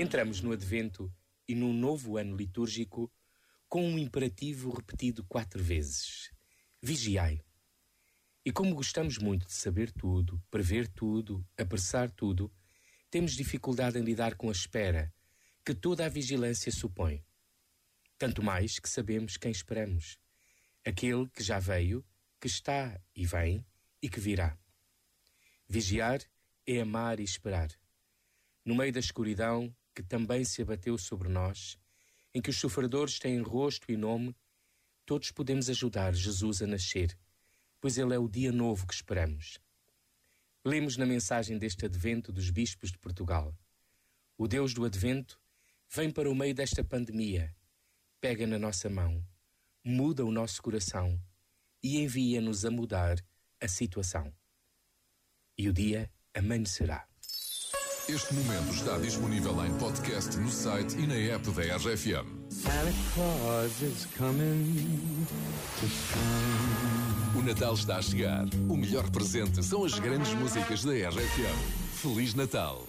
Entramos no Advento e num novo ano litúrgico com um imperativo repetido quatro vezes: Vigiai. E como gostamos muito de saber tudo, prever tudo, apressar tudo, temos dificuldade em lidar com a espera que toda a vigilância supõe. Tanto mais que sabemos quem esperamos: aquele que já veio, que está e vem e que virá. Vigiar é amar e esperar. No meio da escuridão que também se abateu sobre nós, em que os sofredores têm rosto e nome, todos podemos ajudar Jesus a nascer, pois ele é o dia novo que esperamos. Lemos na mensagem deste advento dos bispos de Portugal. O Deus do advento vem para o meio desta pandemia, pega na nossa mão, muda o nosso coração e envia-nos a mudar a situação. E o dia amanhecerá. Este momento está disponível em podcast no site e na app da RFM. Santa Claus is coming to town. O Natal está a chegar. O melhor presente são as grandes músicas da RFM. Feliz Natal!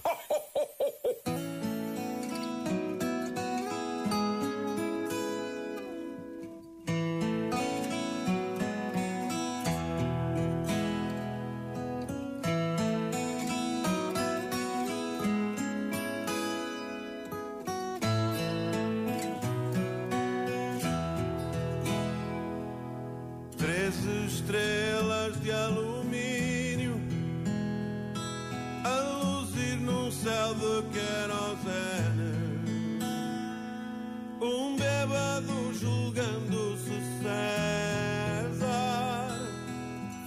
Céu de querosene. Um bêbado julgando-se César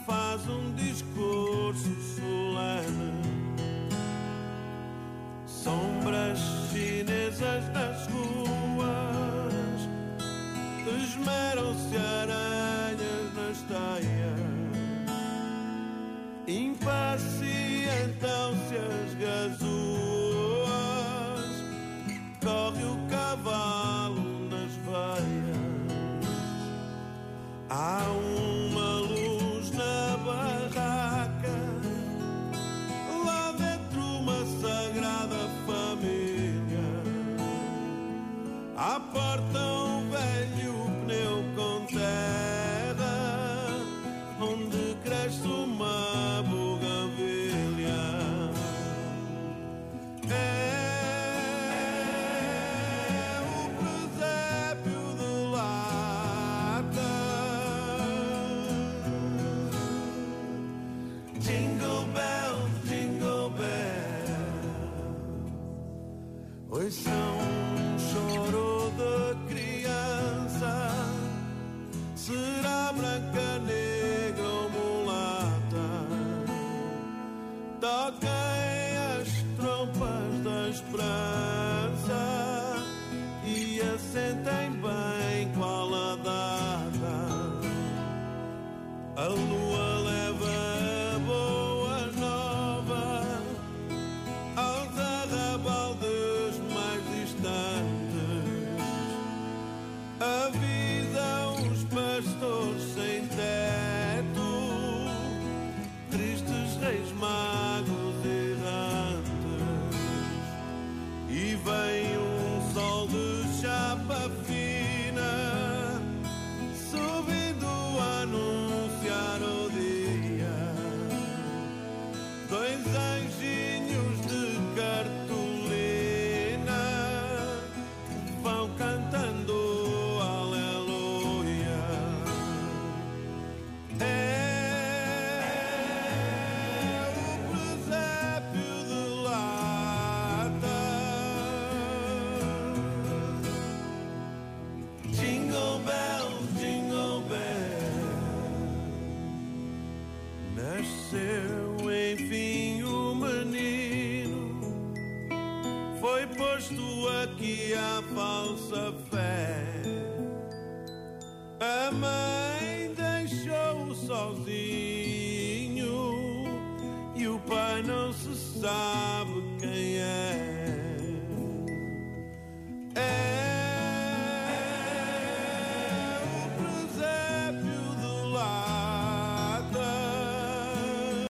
faz um discurso solene. Sombras chinesas nas ruas esmeram-se aranhas You. Trompas posto aqui a falsa fé. A